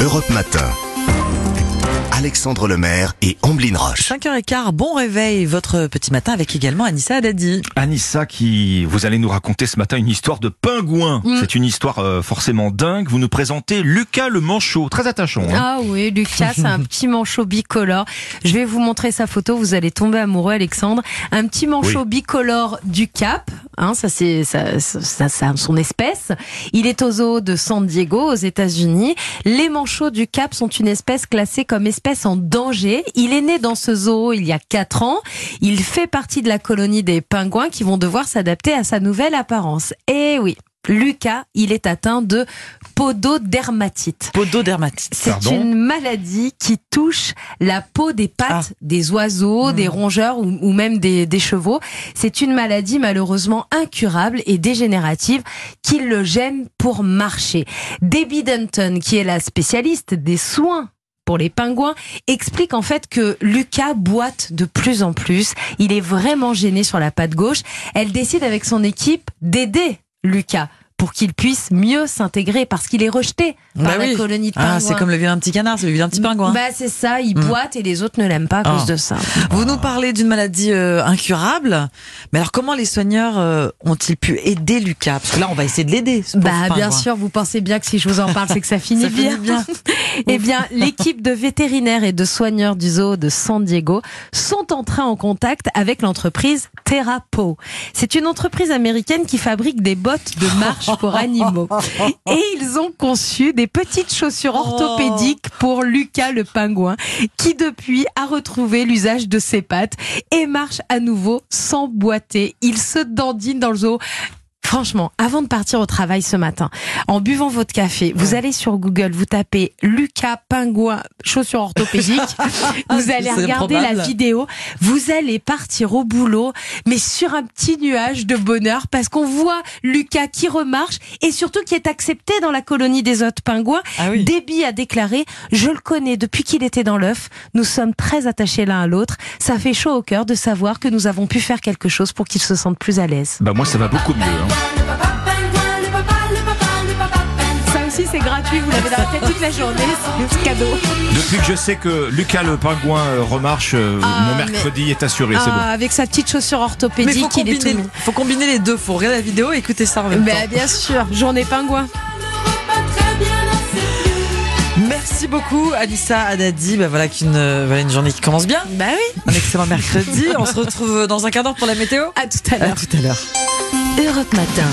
Europe Matin. Alexandre Lemaire et Amblin Roche. 5h15, bon réveil votre petit matin avec également Anissa Haddadi. Anissa, qui vous allez nous raconter ce matin une histoire de pingouin. Mm. C'est une histoire euh, forcément dingue. Vous nous présentez Lucas le manchot, très attachant. hein. Ah oui, Lucas, c'est un petit manchot bicolore. Je vais vous montrer sa photo, vous allez tomber amoureux, Alexandre. Un petit manchot bicolore du Cap, hein, ça c'est ça, ça, ça- son espèce. Il est au zoo de San Diego, aux États-Unis. Les manchots du Cap sont une espèce classée comme espèce en danger. Il est né dans ce zoo il y a 4 ans. Il fait partie de la colonie des pingouins qui vont devoir s'adapter à sa nouvelle apparence. Et oui. Lucas, il est atteint de pododermatite. Pododermatite. C'est une maladie qui touche la peau des pattes Ah. des oiseaux, des rongeurs ou, ou même des, des chevaux. C'est une maladie malheureusement incurable et dégénérative qui le gêne pour marcher. Debbie Denton, qui est la spécialiste des soins pour les pingouins, explique en fait que Lucas boite de plus en plus. Il est vraiment gêné sur la patte gauche. Elle décide avec son équipe d'aider Lucas pour qu'il puisse mieux s'intégrer parce qu'il est rejeté par Bah la oui. colonie de pingouins. Ah, c'est comme le vilain petit canard, c'est le vilain petit pingouin. Bah c'est ça, il Mm. boite et les autres ne l'aiment pas à cause Ah. de ça. Vous nous parlez d'une maladie euh, incurable. Mais alors comment les soigneurs euh, ont-ils pu aider Lucas? Parce que là, on va essayer de l'aider. Bah bien sûr, vous pensez bien que si je vous en parle, c'est que ça finit Ça bien. finit bien. eh bien, l'équipe de vétérinaires et de soigneurs du zoo de San Diego sont entrés en contact avec l'entreprise Therapo. C'est une entreprise américaine qui fabrique des bottes de marche pour animaux. Et ils ont conçu des petites chaussures orthopédiques pour Lucas le pingouin, qui depuis a retrouvé l'usage de ses pattes et marche à nouveau sans boiter. Il se dandine dans le zoo. Franchement, avant de partir au travail ce matin, en buvant votre café, vous allez sur Google, vous tapez Lucas Pingouin chaussures orthopédiques, vous allez regarder la vidéo, vous allez partir au boulot, mais sur un petit nuage de bonheur parce qu'on voit Lucas qui remarche et surtout qui est accepté dans la colonie des autres pingouins. Ah oui. Déby a déclaré Je le connais depuis qu'il était dans l'œuf. Nous sommes très attachés l'un à l'autre. Ça fait chaud au cœur de savoir que nous avons pu faire quelque chose pour qu'il se sente plus à l'aise. Bah moi ça va beaucoup mieux. hein. C'est gratuit. Vous l'avez dans la tête toute la journée. C'est cadeau. Depuis que je sais que Lucas le pingouin euh, remarche, euh, Ah, mon mais- mercredi est assuré, c'est Ah, bon. avec sa petite chaussure Mais orthopédique, faut il est tout faut combiner les deux. Faut regarder la vidéo et écouter ça en même Bah, temps. bien sûr, journée pingouin. Merci beaucoup, Anissa Haddadi. Bah, voilà, qu'une, euh, voilà une journée qui commence bien. Bah oui. Un excellent mercredi. On se retrouve dans un quart d'heure pour la météo. À tout à À l'heure. tout à l'heure. Europe Matin.